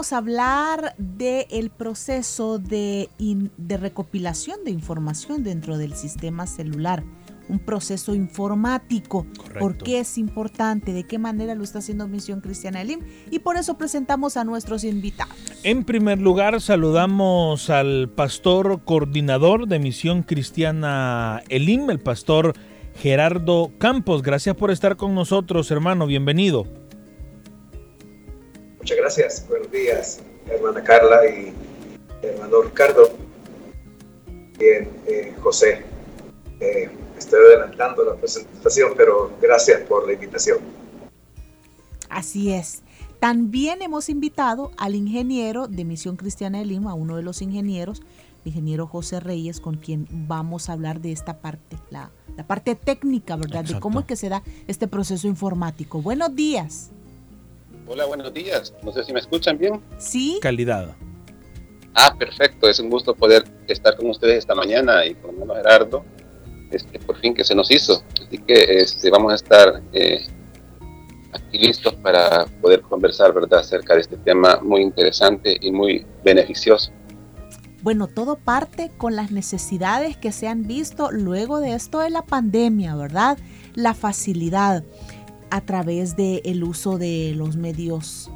Vamos a hablar del proceso de, de, recopilación de información dentro del sistema celular, un proceso informático. ¿Por qué es importante? ¿De qué manera lo está haciendo Misión Cristiana Elim? Y por eso presentamos a nuestros invitados. En primer lugar, saludamos al pastor coordinador de Misión Cristiana Elim, el pastor Gerardo Campos. Gracias por estar con nosotros, hermano. Bienvenido. Muchas gracias. Buenos días, hermana Carla y hermano Ricardo. Bien, eh, José. Eh, estoy adelantando la presentación, pero gracias por la invitación. Así es. También hemos invitado al ingeniero de Misión Cristiana de Lima, uno de los ingenieros, el ingeniero José Reyes, con quien vamos a hablar de esta parte, la, la parte técnica, ¿verdad? De cómo es que se da este proceso informático. Buenos días. Hola, buenos días. No sé si me escuchan bien. Sí. Calidad. Ah, perfecto. Es un gusto poder estar con ustedes esta mañana y con hermano Gerardo. Este, por fin que se nos hizo. Así que este, vamos a estar eh, aquí listos para poder conversar, ¿verdad?, acerca de este tema muy interesante y muy beneficioso. Bueno, todo parte con las necesidades que se han visto luego de esto de la pandemia, ¿verdad? La facilidad a través del el uso de los medios,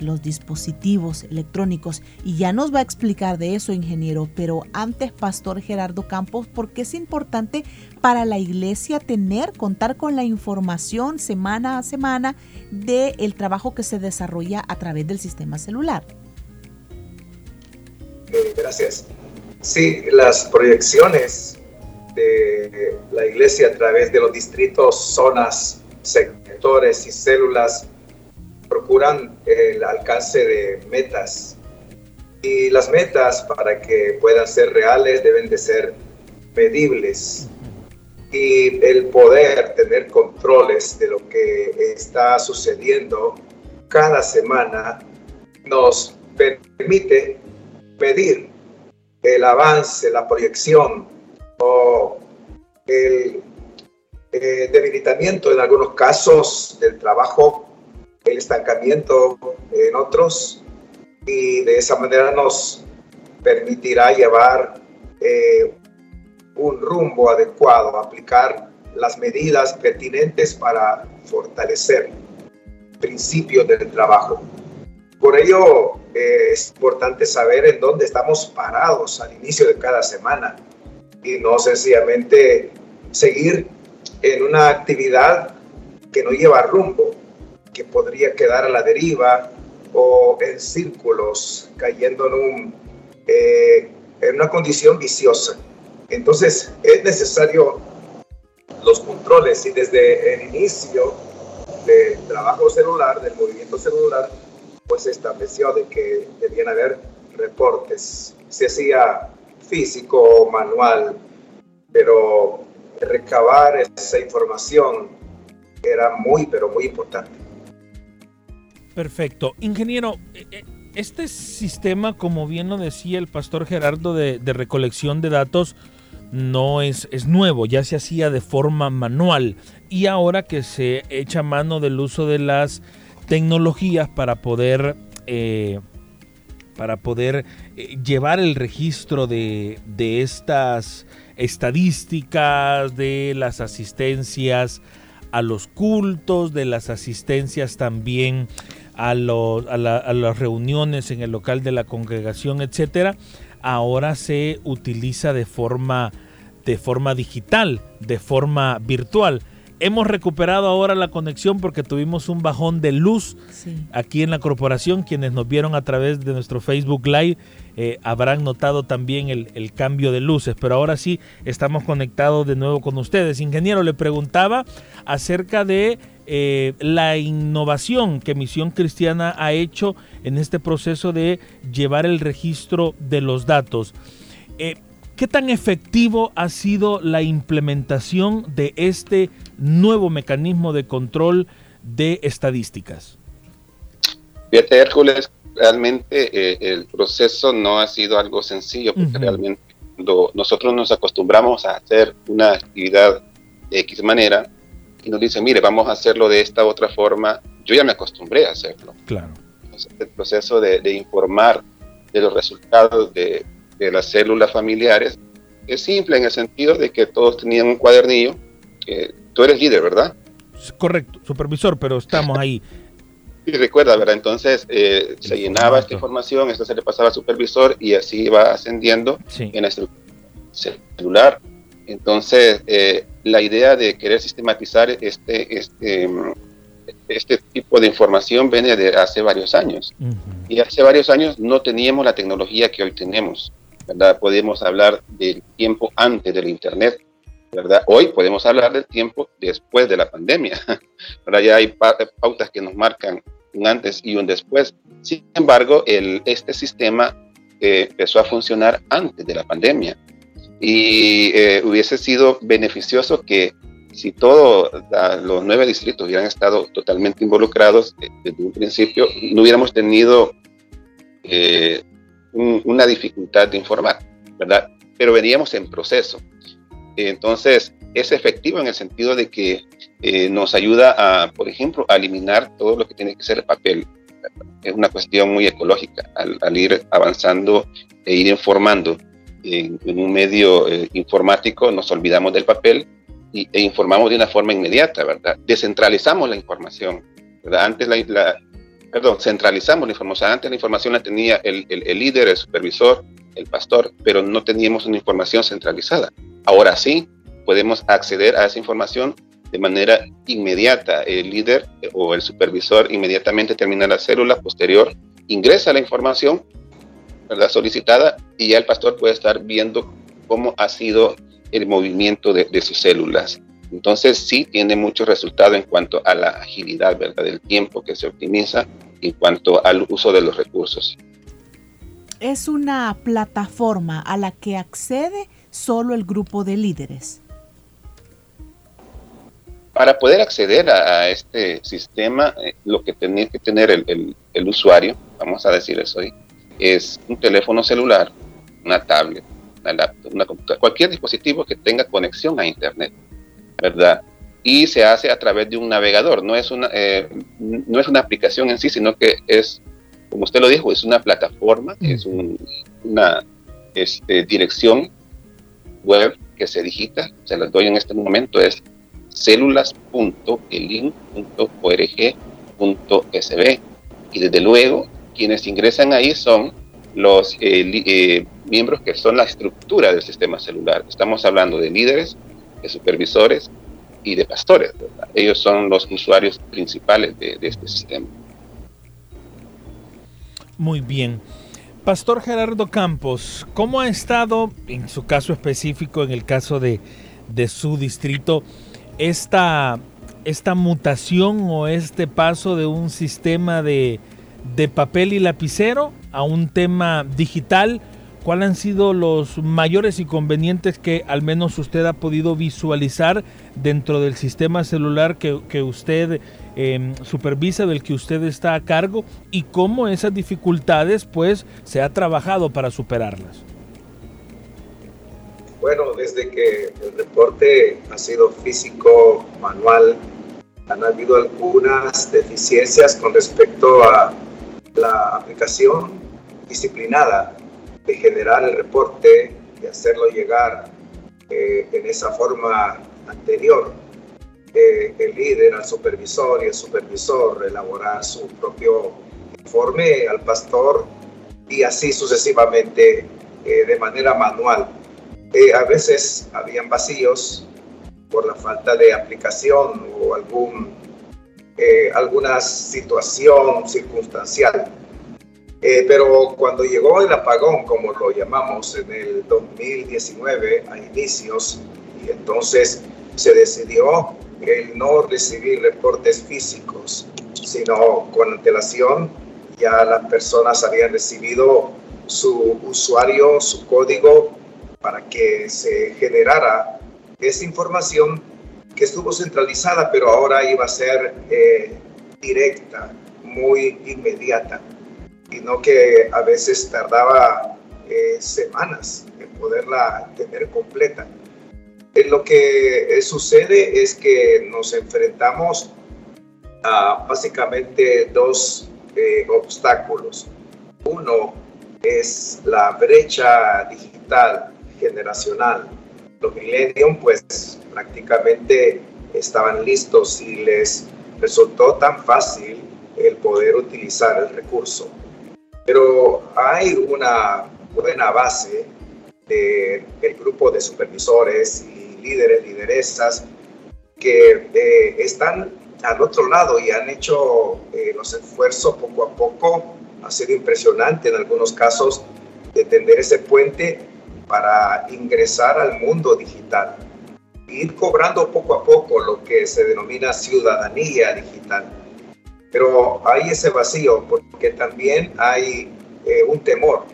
los dispositivos electrónicos. Y ya nos va a explicar de eso, ingeniero. Pero antes, Pastor Gerardo Campos, ¿por qué es importante para la iglesia tener, contar con la información semana a semana del el trabajo que se desarrolla a través del sistema celular? Eh, gracias. Sí, las proyecciones de la iglesia a través de los distritos, zonas, y células procuran el alcance de metas. Y las metas, para que puedan ser reales, deben de ser medibles. Y el poder tener controles de lo que está sucediendo cada semana nos permite medir el avance, la proyección o el eh, debilitamiento en algunos casos del trabajo, el estancamiento en otros, y de esa manera nos permitirá llevar eh, un rumbo adecuado, aplicar las medidas pertinentes para fortalecer principios del trabajo. Por ello, eh, es importante saber en dónde estamos parados al inicio de cada semana y no sencillamente seguir en una actividad que no lleva rumbo, que podría quedar a la deriva o en círculos, cayendo en, un, eh, en una condición viciosa. Entonces es necesario los controles y desde el inicio del trabajo celular, del movimiento celular, pues se estableció de que debían haber reportes. Se hacía físico o manual, pero recabar esa información era muy, pero muy importante. Perfecto. Ingeniero, eh, eh, este sistema, como bien lo decía el pastor Gerardo, de, recolección de datos, no es, es, nuevo, ya se hacía de forma manual y ahora que se echa mano del uso de las tecnologías para poder, eh, para poder llevar el registro de, de estas estadísticas de las asistencias a los cultos, de las asistencias también a, las reuniones en el local de la congregación, etcétera, ahora se utiliza de forma, de forma digital, de forma virtual. Hemos recuperado ahora la conexión porque tuvimos un bajón de luz aquí en la corporación. Quienes nos vieron a través de nuestro Facebook Live eh, habrán notado también el, cambio de luces. Pero ahora sí estamos conectados de nuevo con ustedes. Ingeniero, le preguntaba acerca de eh, la innovación que Misión Cristiana ha hecho en este proceso de llevar el registro de los datos. Eh, ¿Qué tan efectivo ha sido la implementación de este nuevo mecanismo de control de estadísticas? Fíjate, Hércules, realmente eh, el proceso no ha sido algo sencillo, porque realmente cuando nosotros nos acostumbramos a hacer una actividad de X manera, y nos dicen, mire, vamos a hacerlo de esta otra forma, yo ya me acostumbré a hacerlo. Claro. el proceso de, informar de los resultados de, de, las células familiares es simple en el sentido de que todos tenían un cuadernillo. que tú eres líder, ¿verdad? Correcto, supervisor, pero estamos ahí. Y recuerda, ¿verdad? Entonces eh, se llenaba esta información, esto se le pasaba al supervisor y así iba ascendiendo en la estructura celular. Entonces, eh, la idea de querer sistematizar este, este, este tipo de información viene de hace varios años. Y hace varios años no teníamos la tecnología que hoy tenemos, ¿verdad? Podemos hablar del tiempo antes del Internet, ¿verdad? Hoy podemos hablar del tiempo después de la pandemia, ¿verdad? Ya hay pautas que nos marcan un antes y un después. Sin embargo, el, este sistema eh, empezó a funcionar antes de la pandemia y eh, hubiese sido beneficioso que si todos los nueve distritos hubieran estado totalmente involucrados eh, desde un principio, no hubiéramos tenido eh, una dificultad de informar, ¿verdad? Pero veníamos en proceso. Entonces, es efectivo en el sentido de que nos ayuda a, por ejemplo, a eliminar todo lo que tiene que ser papel. Es una cuestión muy ecológica al, al ir avanzando e ir informando en, un medio eh, informático nos olvidamos del papel y, e informamos de una forma inmediata, ¿verdad? Descentralizamos la información, ¿verdad? Antes la, perdón, centralizamos la información. Antes la información la tenía el, el, líder, el supervisor, el pastor, pero no teníamos una información centralizada. Ahora sí, podemos acceder a esa información de manera inmediata. El líder eh, o el supervisor inmediatamente termina la célula, posterior ingresa la información ¿verdad? solicitada y ya el pastor puede estar viendo cómo ha sido el movimiento de, sus células. Entonces sí tiene mucho resultado en cuanto a la agilidad ¿verdad? del tiempo que se optimiza en cuanto al uso de los recursos. Es una plataforma a la que accede solo el grupo de líderes. Para poder acceder a, este sistema, eh, lo que tenía que tener el, el usuario, vamos a decir eso hoy, es un teléfono celular, una tablet, una laptop, una computadora, cualquier dispositivo que tenga conexión a Internet, ¿verdad? Y se hace a través de un navegador, no es una, eh, no es una aplicación en sí, sino que es, como usted lo dijo, es una plataforma, es una este, dirección web que se digita, se las doy en este momento, es células.elin.org.sb y desde luego quienes ingresan ahí son los eh, eh, miembros que son la estructura del sistema celular. Estamos hablando de líderes, de supervisores y de pastores. Ellos son los usuarios principales de, este sistema. Muy bien. Pastor Gerardo Campos, ¿cómo ha estado, en su caso específico, en el caso de, de su distrito, esta, esta mutación o este paso de un sistema de, de papel y lapicero a un tema digital, ¿cuáles han sido los mayores inconvenientes que al menos usted ha podido visualizar dentro del sistema celular que, usted em, supervisa, del que usted está a cargo, y cómo esas dificultades pues se ha trabajado para superarlas? Bueno, desde que el reporte ha sido físico, manual, han habido algunas deficiencias con respecto a la aplicación disciplinada de generar el reporte, de hacerlo llegar eh, en esa forma anterior, eh, el líder al supervisor y el supervisor elaborar su propio informe al pastor y así sucesivamente eh, de manera manual. a veces habían vacíos por la falta de aplicación o algún alguna situación circunstancial. Eh, pero cuando llegó el apagón, como lo llamamos, en el 2019 a inicios, y entonces se decidió el no recibir reportes físicos, sino con antelación ya las personas habían recibido su usuario, su código, para que se generara esa información que estuvo centralizada, pero ahora iba a ser eh, directa, muy inmediata, y no que a veces tardaba eh, semanas en poderla tener completa. Eh, lo que sucede es que nos enfrentamos a básicamente dos obstáculos. Uno es la brecha digital generacional. Los millennium pues prácticamente estaban listos y les resultó tan fácil el poder utilizar el recurso. Pero hay una buena base del grupo de supervisores y líderes, lideresas que eh, están al otro lado y han hecho eh, los esfuerzos poco a poco. Ha sido impresionante en algunos casos de tender ese puente para ingresar al mundo digital. Ir cobrando poco a poco lo que se denomina ciudadanía digital. Pero hay ese vacío porque también hay eh, un temor,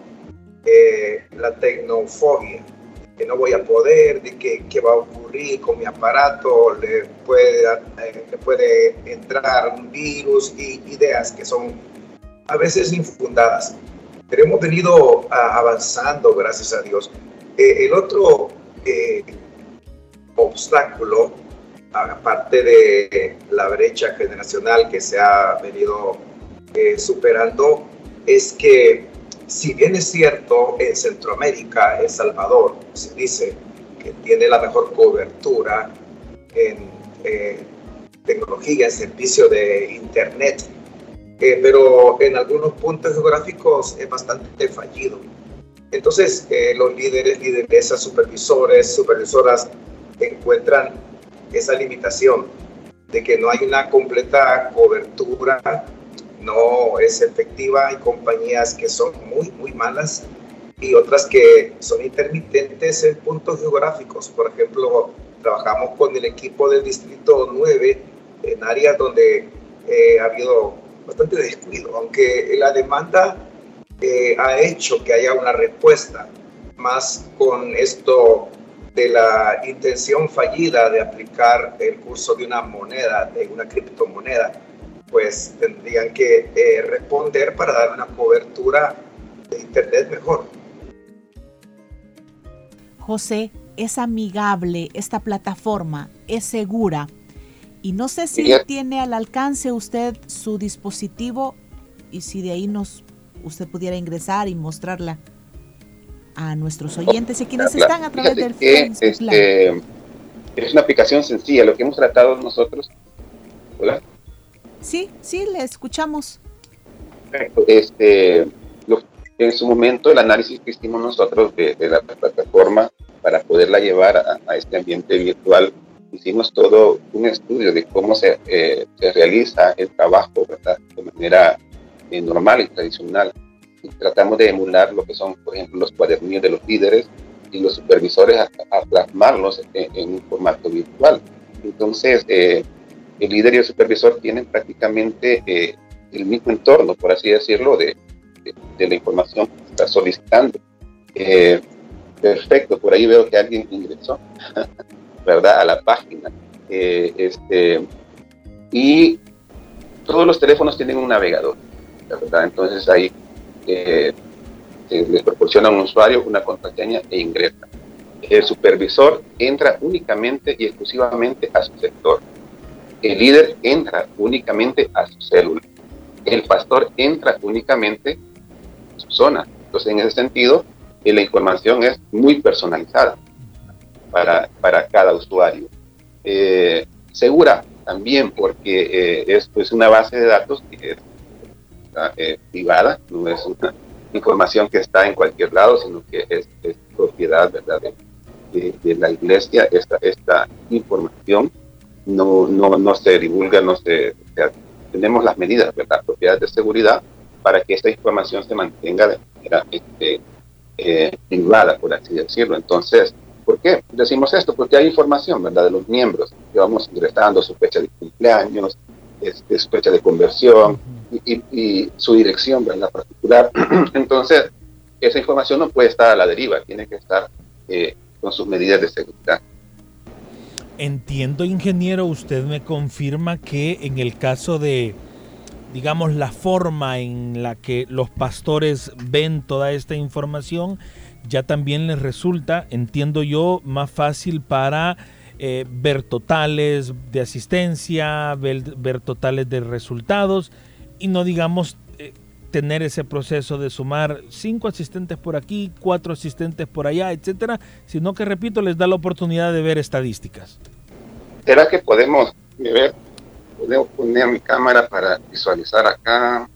eh, la tecnofobia, que no voy a poder, de que, qué va a ocurrir con mi aparato, le puede, eh, le puede entrar un virus y ideas que son a veces infundadas. Pero hemos venido avanzando, gracias a Dios. Eh, el otro eh, obstáculo, aparte de la brecha generacional que se ha venido eh, superando, es que si bien es cierto, en Centroamérica, El Salvador, se dice que tiene la mejor cobertura en tecnología, en servicio de Internet, pero en algunos puntos geográficos es bastante fallido. Entonces, eh, los líderes, lideresas, supervisores, supervisoras encuentran esa limitación de que no hay una completa cobertura, no es efectiva, hay compañías que son muy, muy malas y otras que son intermitentes en puntos geográficos. Por ejemplo, trabajamos con el equipo del Distrito 9 en áreas donde eh, ha habido bastante descuido, aunque la demanda eh, ha hecho que haya una respuesta, más con esto de la intención fallida de aplicar el curso de una moneda, de una criptomoneda, pues tendrían que eh, responder para dar una cobertura de Internet mejor. José, es amigable esta plataforma, es segura. Y no sé si tiene al alcance usted su dispositivo y si de ahí nos usted pudiera ingresar y mostrarla a nuestros oyentes y quienes están a través del Facebook este, Es una aplicación sencilla, lo que hemos tratado nosotros. ¿Hola? Sí, sí, le escuchamos. Este, en su momento, el análisis que hicimos nosotros de, la plataforma para poderla llevar a, este ambiente virtual, hicimos todo un estudio de cómo se, eh, se realiza el trabajo ¿verdad? de manera eh, normal y tradicional. Tratamos de emular lo que son, por ejemplo, los cuadernillos de los líderes y los supervisores a, plasmarlos en, un formato virtual. Entonces, eh, el líder y el supervisor tienen prácticamente eh, el mismo entorno, por así decirlo, de, de, la información que está solicitando. perfecto, por ahí veo que alguien ingresó, ¿verdad? A la página. este, y todos los teléfonos tienen un navegador. Entonces ahí eh, se les proporciona a un usuario una contraseña e ingresa. El supervisor entra únicamente y exclusivamente a su sector. El líder entra únicamente a su célula. El pastor entra únicamente a su zona. Entonces, en ese sentido, eh, la información es muy personalizada para, para cada usuario. Eh, segura también porque esto es una base de datos que es eh, privada, no es una información que está en cualquier lado, sino que es, propiedad ¿verdad? De, la iglesia. Esta, esta información no, no, no se divulga, no se, tenemos las medidas, ¿verdad? propiedades de seguridad para que esta información se mantenga de manera este, eh, privada, por así decirlo. Entonces, ¿por qué decimos esto? Porque hay información, ¿verdad?, de los miembros que vamos ingresando, su fecha de cumpleaños, este, su fecha de conversión y, su dirección, ¿verdad?, particular. Entonces, esa información no puede estar a la deriva, tiene que estar eh, con sus medidas de seguridad. Entiendo, ingeniero, usted me confirma que en el caso de, digamos, la forma en la que los pastores ven toda esta información, ya también les resulta, entiendo yo, más fácil para eh, ver totales de asistencia, ver, totales de resultados y no digamos eh, tener ese proceso de sumar cinco asistentes por aquí, cuatro asistentes por allá, etcétera, sino que repito, les da la oportunidad de ver estadísticas. ¿Será que podemos ver? Podemos poner mi cámara para visualizar acá.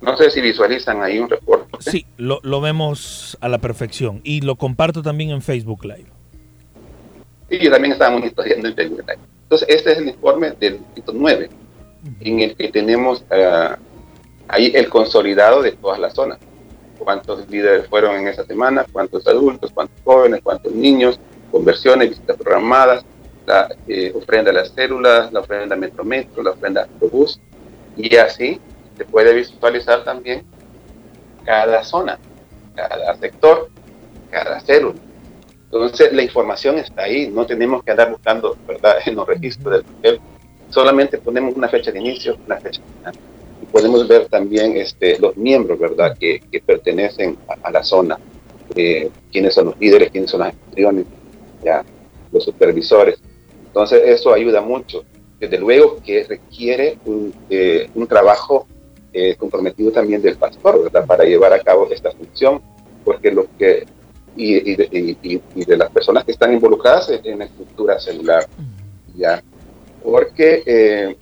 No sé si visualizan ahí un reporte. Sí, lo, lo, vemos a la perfección y lo comparto también en Facebook Live. Sí, yo también estaba monitoreando en Facebook Live. Entonces, este es el informe del distrito 9, en el que tenemos uh, ahí el consolidado de todas las zonas. Cuántos líderes fueron en esa semana, cuántos adultos, cuántos jóvenes, cuántos niños, conversiones, visitas programadas, la eh, ofrenda a las células, la ofrenda Metro Metro, la ofrenda Autobús, y así se puede visualizar también cada zona, cada sector, cada célula. Entonces la información está ahí, no tenemos que andar buscando ¿verdad? en los registros del papel, solamente ponemos una fecha de inicio, una fecha de final. Y podemos ver también este, los miembros ¿verdad? Que, que pertenecen a, la zona, eh, quiénes son los líderes, quiénes son los anfitriones, ya, los supervisores. Entonces eso ayuda mucho. Desde luego que requiere un, eh, un trabajo eh, comprometido también del pastor, ¿verdad? Para llevar a cabo esta función, porque lo que, y, de, las personas que están involucradas en, la estructura celular, ¿ya? Porque, eh,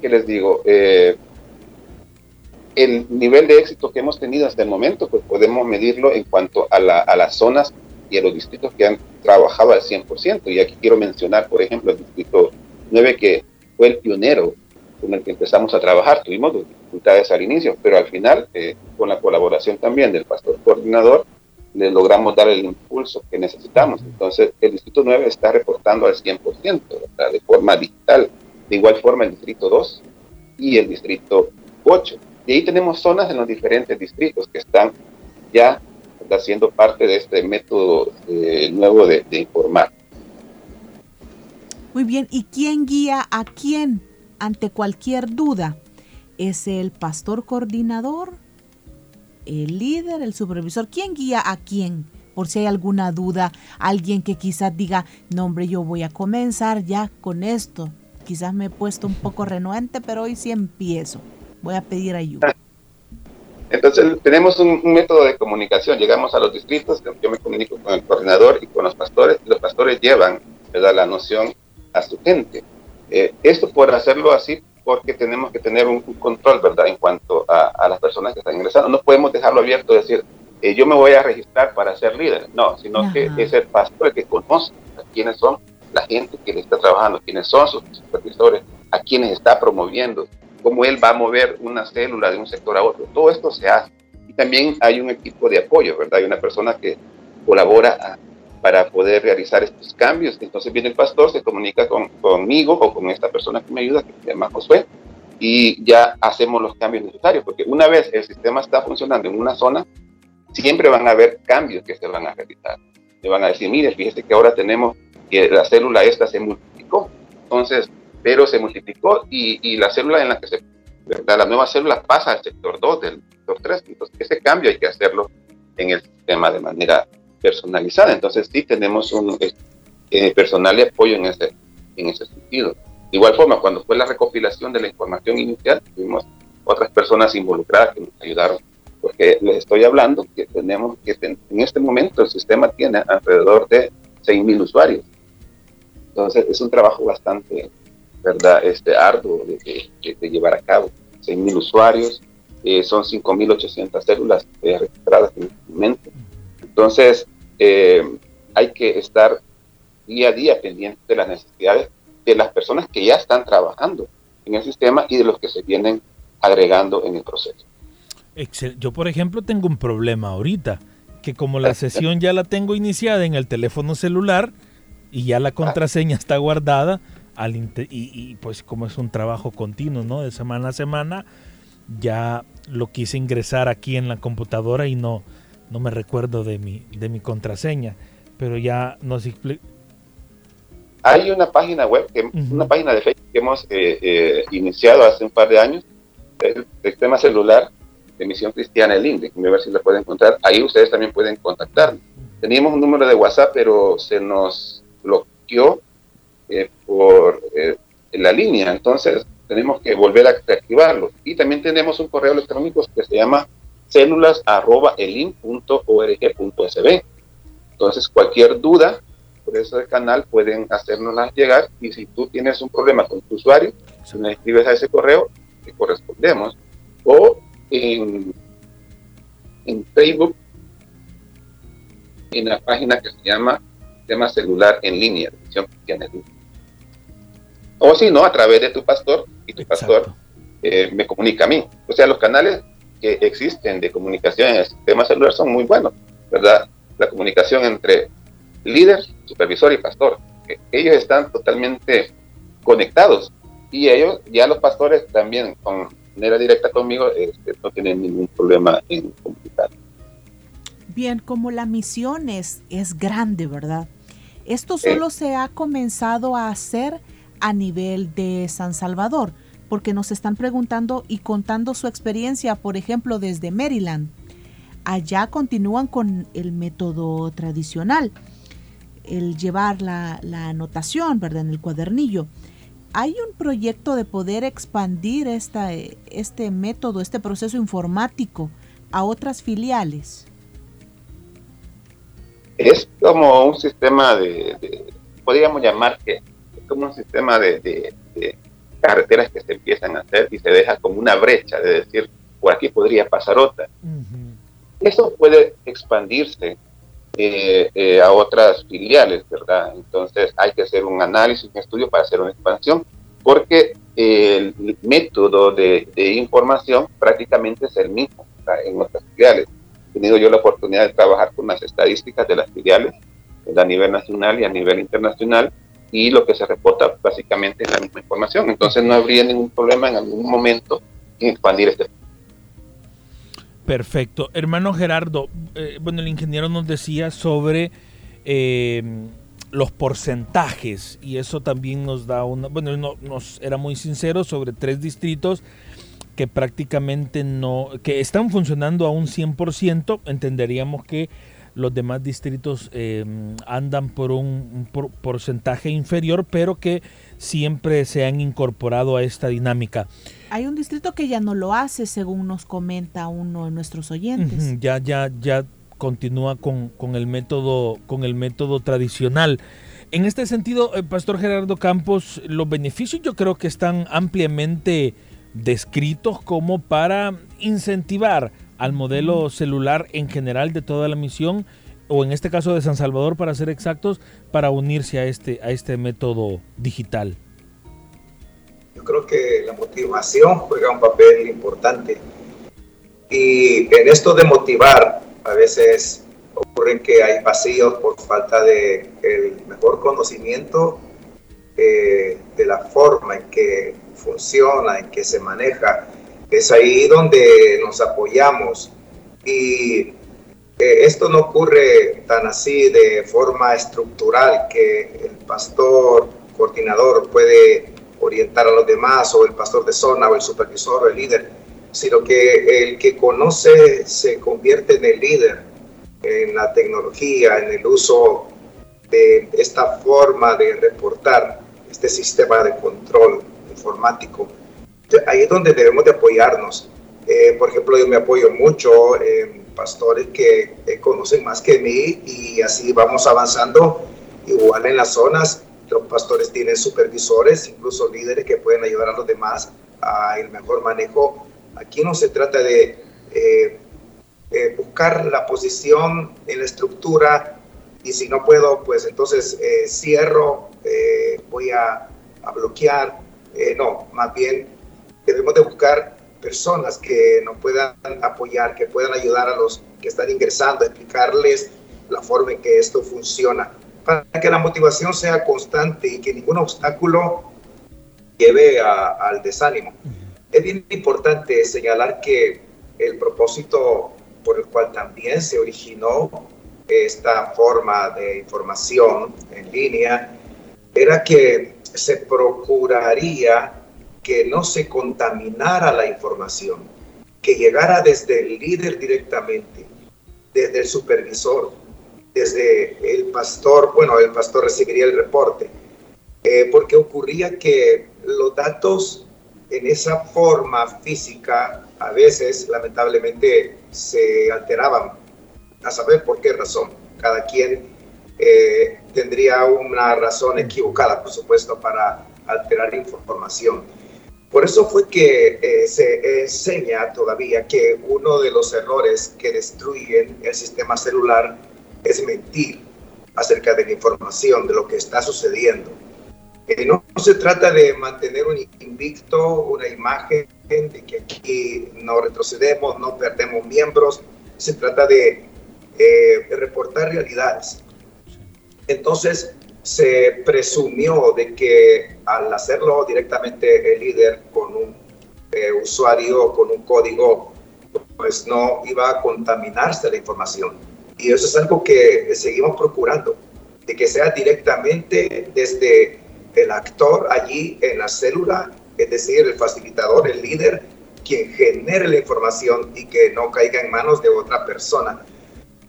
¿qué les digo? Eh, el nivel de éxito que hemos tenido hasta el momento, pues podemos medirlo en cuanto a, a las zonas y a los distritos que han trabajado al 100%. Y aquí quiero mencionar, por ejemplo, el distrito 9, que fue el pionero con el que empezamos a trabajar. Tuvimos dificultades al inicio, pero al final, eh, con la colaboración también del pastor coordinador, le logramos dar el impulso que necesitamos. Entonces, el Distrito 9 está reportando al 100%, de forma digital. De igual forma, el Distrito 2 y el Distrito 8. Y ahí tenemos zonas en los diferentes distritos que están ya haciendo parte de este método eh, nuevo de informar. Muy bien, ¿y quién guía a quién ante cualquier duda es el pastor coordinador, el líder, el supervisor. ¿Quién guía a quién? Por si hay alguna duda, alguien que quizás diga, no hombre, yo voy a comenzar ya con esto. Quizás me he puesto un poco renuente, pero hoy sí empiezo. Voy a pedir ayuda. Entonces tenemos un, método de comunicación. Llegamos a los distritos, yo me comunico con el coordinador y con los pastores, y los pastores llevan la noción a su gente. Eh, esto por hacerlo así porque tenemos que tener un, control, ¿verdad? En cuanto a, las personas que están ingresando. No podemos dejarlo abierto, decir, eh, yo me voy a registrar para ser líder. No, sino que es el pastor el que conoce a quiénes son la gente que le está trabajando, quiénes son sus supervisores, a quienes está promoviendo, cómo él va a mover una célula de un sector a otro. Todo esto se hace. Y también hay un equipo de apoyo, ¿verdad? Hay una persona que colabora a, para poder realizar estos cambios. Entonces viene el pastor, se comunica con, conmigo o con esta persona que me ayuda, que se llama Josué, y ya hacemos los cambios necesarios, porque una vez el sistema está funcionando en una zona, siempre van a haber cambios que se van a realizar. Le van a decir, mire, fíjese que ahora tenemos que la célula esta se multiplicó, entonces, pero se multiplicó y, y la célula en la que se, la nueva célula pasa al sector 2 del sector 3, entonces ese cambio hay que hacerlo en el sistema de manera personalizada. Entonces sí tenemos un eh, personal de apoyo en ese, en ese sentido. De igual forma, cuando fue la recopilación de la información inicial, tuvimos otras personas involucradas que nos ayudaron, porque les estoy hablando que tenemos que en este momento el sistema tiene alrededor de 6.000 usuarios. Entonces es un trabajo bastante, ¿verdad?, este, arduo de, de, llevar a cabo. 6.000 usuarios, eh, son 5.800 células eh, registradas en este momento. Entonces, eh, hay que estar día a día pendiente de las necesidades de las personas que ya están trabajando en el sistema y de los que se vienen agregando en el proceso. Yo, por ejemplo, tengo un problema ahorita, que como la sesión ya la tengo iniciada en el teléfono celular y ya la contraseña está guardada, al y, y, pues como es un trabajo continuo, ¿no? De semana a semana, ya lo quise ingresar aquí en la computadora y no, no me recuerdo de mi, de mi contraseña, pero ya nos explica. Hay una página web, que, una página de Facebook que hemos eh, eh, iniciado hace un par de años, el sistema celular de Misión Cristiana el INDE, a ver si la pueden encontrar. Ahí ustedes también pueden contactarnos. Teníamos un número de WhatsApp, pero se nos bloqueó eh, por la línea, entonces tenemos que volver a activarlo. Y también tenemos un correo electrónico que se llama células.elin.org.sb. Entonces, cualquier duda por ese canal pueden hacernoslas llegar y si tú tienes un problema con tu usuario, si me escribes a ese correo, te correspondemos. O en, en Facebook, en la página que se llama Tema Celular en Línea, O si no, a través de tu pastor y tu pastor eh, me comunica a mí. O sea, los canales que existen de comunicación en el sistema celular son muy buenos, ¿verdad? La comunicación entre líder, supervisor y pastor. Ellos están totalmente conectados y ellos, ya los pastores también con manera directa conmigo, este, no tienen ningún problema en comunicar. Bien, como la misión es, es grande, ¿verdad? Esto solo se ha comenzado a hacer a nivel de San Salvador, porque nos están preguntando y contando su experiencia, por ejemplo, desde Maryland. Allá continúan con el método tradicional el llevar la, anotación, ¿verdad? En el cuadernillo. ¿Hay un proyecto de poder expandir esta, este método, este proceso informático a otras filiales? Es como un sistema de, podríamos llamar que es como un sistema de, carreteras que se empiezan a hacer y se deja como una brecha de decir, por aquí podría pasar otra. Eso puede expandirse eh, eh, a otras filiales, ¿verdad? Entonces hay que hacer un análisis, un estudio para hacer una expansión, porque el método de, información prácticamente es el mismo en otras filiales. He tenido yo la oportunidad de trabajar con las estadísticas de las filiales a nivel nacional y a nivel internacional y lo que se reporta básicamente es la misma información. Entonces no habría ningún problema en algún momento en expandir este Perfecto. Hermano Gerardo, eh, bueno, el ingeniero nos decía sobre em, los porcentajes y eso también nos da una, bueno, no, nos era muy sincero sobre tres distritos que prácticamente no, que están funcionando a un 100%, entenderíamos que los demás distritos em, andan por un, porcentaje inferior, pero que siempre se han incorporado a esta dinámica. Hay un distrito que ya no lo hace, según nos comenta uno de nuestros oyentes. ya, ya, ya continúa con, el método, con el método tradicional. En este sentido, eh, Pastor Gerardo Campos, los beneficios yo creo que están ampliamente descritos como para incentivar al modelo celular en general de toda la misión, o en este caso de San Salvador para ser exactos, para unirse a este, a este método digital? Yo creo que la motivación juega un papel importante. Y en esto de motivar, a veces ocurren que hay vacíos por falta de el mejor conocimiento eh, de la forma en que funciona, en que se maneja es ahí donde nos apoyamos. Y eh, esto no ocurre tan así de forma estructural que el pastor coordinador puede orientar a los demás o el pastor de zona o el supervisor o el líder, sino que el que conoce se convierte en el líder en la tecnología, en el uso de esta forma de reportar este sistema de control informático ahí es donde debemos de apoyarnos. Eh, por ejemplo, yo me apoyo mucho en pastores que conocen más que mí y así vamos avanzando. Igual en las zonas, los pastores tienen supervisores, incluso líderes que pueden ayudar a los demás a el mejor manejo. Aquí no se trata de eh, eh, buscar la posición en la estructura y si no puedo, pues entonces cierro, voy a, a bloquear. no, más bien debemos de buscar personas que nos puedan apoyar, que puedan ayudar a los que están ingresando, explicarles la forma en que esto funciona, para que la motivación sea constante y que ningún obstáculo lleve al desánimo. Es bien importante señalar que el propósito por el cual también se originó esta forma de información en línea era que se procuraría que no se contaminara la información, que llegara desde el líder directamente, desde el supervisor, desde el pastor, bueno, el pastor recibiría el reporte, eh, porque ocurría que los datos en esa forma física a veces lamentablemente se alteraban, a saber por qué razón. Cada quien eh, tendría una razón equivocada, por supuesto, para alterar información. Por eso fue que eh, se enseña todavía que uno de los errores que destruyen el sistema celular es mentir acerca de la información, de lo que está sucediendo. Eh, no, se trata de mantener un invicto, una imagen de que aquí no retrocedemos, no perdemos miembros, se trata de, eh, reportar realidades. Entonces, se presumió de que al hacerlo directamente el líder con un eh, usuario, con un código, pues no iba a contaminarse la información. Y eso es algo que seguimos procurando, de que sea directamente desde el actor allí en la célula, es decir, el facilitador, el líder, quien genere la información y que no caiga en manos de otra persona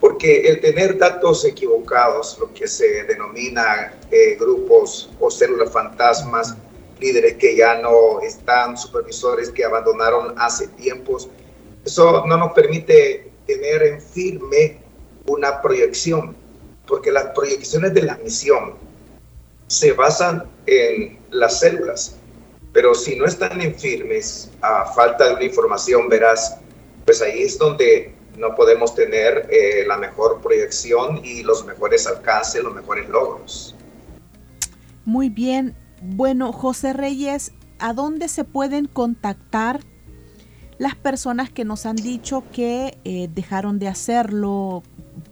porque el tener datos equivocados, lo que se denomina eh, grupos o células fantasmas, líderes que ya no están, supervisores que abandonaron hace tiempos, eso no nos permite tener en firme una proyección, porque las proyecciones de la misión se basan en las células, pero si no están en firmes, a falta de una información veraz, pues ahí es donde no podemos tener eh, la mejor proyección y los mejores alcances, los mejores logros. Muy bien. Bueno, José Reyes, ¿a dónde se pueden contactar las personas que nos han dicho que eh, dejaron de hacerlo?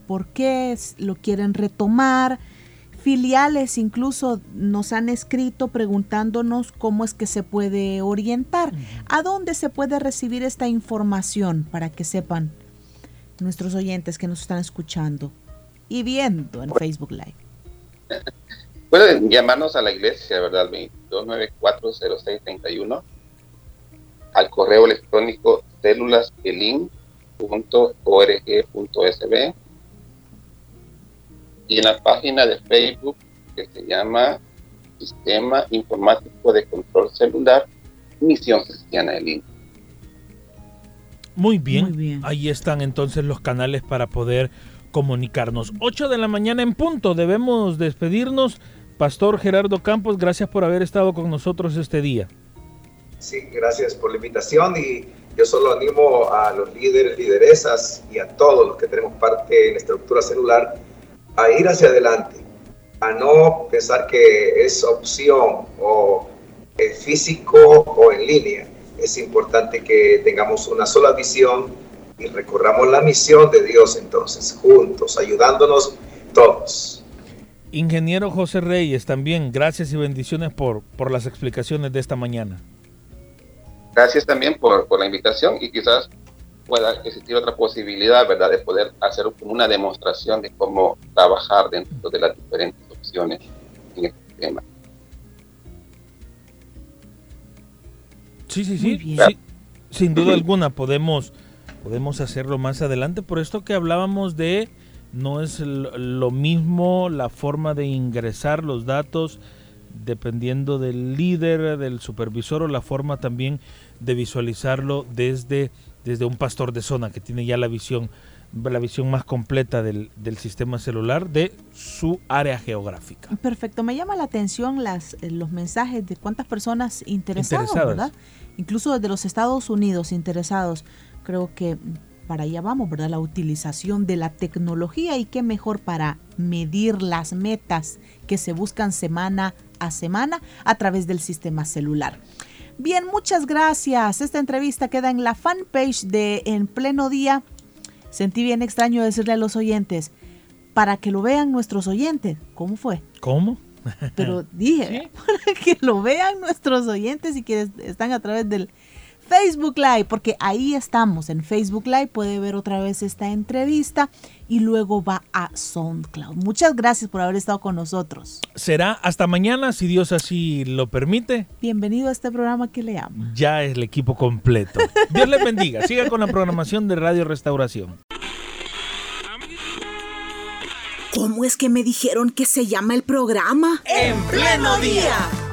¿Por qué lo quieren retomar? Filiales incluso nos han escrito preguntándonos cómo es que se puede orientar. ¿A dónde se puede recibir esta información para que sepan? Nuestros oyentes que nos están escuchando y viendo en Facebook Live? Pueden llamarnos a la iglesia, ¿verdad? 22940631 al correo electrónico célulaskelin.org.sb y en la página de Facebook que se llama Sistema Informático de Control Celular Misión Cristiana Muy bien. Ahí están entonces los canales para poder comunicarnos. 8 de la mañana en punto. Debemos despedirnos. Pastor Gerardo Campos, gracias por haber estado con nosotros este día. Sí, gracias por la invitación y yo solo animo a los líderes, lideresas y a todos los que tenemos parte en la estructura celular a ir hacia adelante, a no pensar que es opción o físico o en línea es importante que tengamos una sola visión y recorramos la misión de Dios entonces, juntos, ayudándonos todos. Ingeniero José Reyes, también gracias y bendiciones por, por las explicaciones de esta mañana. Gracias también por, por la invitación y quizás pueda existir otra posibilidad, ¿verdad?, de poder hacer una demostración de cómo trabajar dentro de las diferentes opciones en este tema. Sí, sí, sí, Sin duda alguna podemos, podemos hacerlo más adelante. Por esto que hablábamos de no es lo mismo la forma de ingresar los datos dependiendo del líder, del supervisor o la forma también de visualizarlo desde, desde un pastor de zona que tiene ya la visión la visión más completa del, sistema celular de su área geográfica. Perfecto, me llama la atención las, eh, los mensajes de cuántas personas interesadas, ¿verdad? Incluso desde los Estados Unidos interesados. Creo que para allá vamos, ¿verdad? La utilización de la tecnología y qué mejor para medir las metas que se buscan semana a semana a través del sistema celular. Bien, muchas gracias. Esta entrevista queda en la fanpage de En Pleno Día. Sentí bien extraño decirle a los oyentes, para que lo vean nuestros oyentes. ¿Cómo fue? ¿Cómo? Pero dije, para que lo vean nuestros oyentes y que están a través del Facebook Live, porque ahí estamos en Facebook Live, puede ver otra vez esta entrevista y luego va a SoundCloud. Muchas gracias por haber estado con nosotros. Será hasta mañana, si Dios así lo permite. Bienvenido a este programa que le amo. Ya es el equipo completo. Dios le bendiga. Siga con la programación de Radio Restauración. ¿Cómo es que me dijeron que se llama el programa? En pleno día.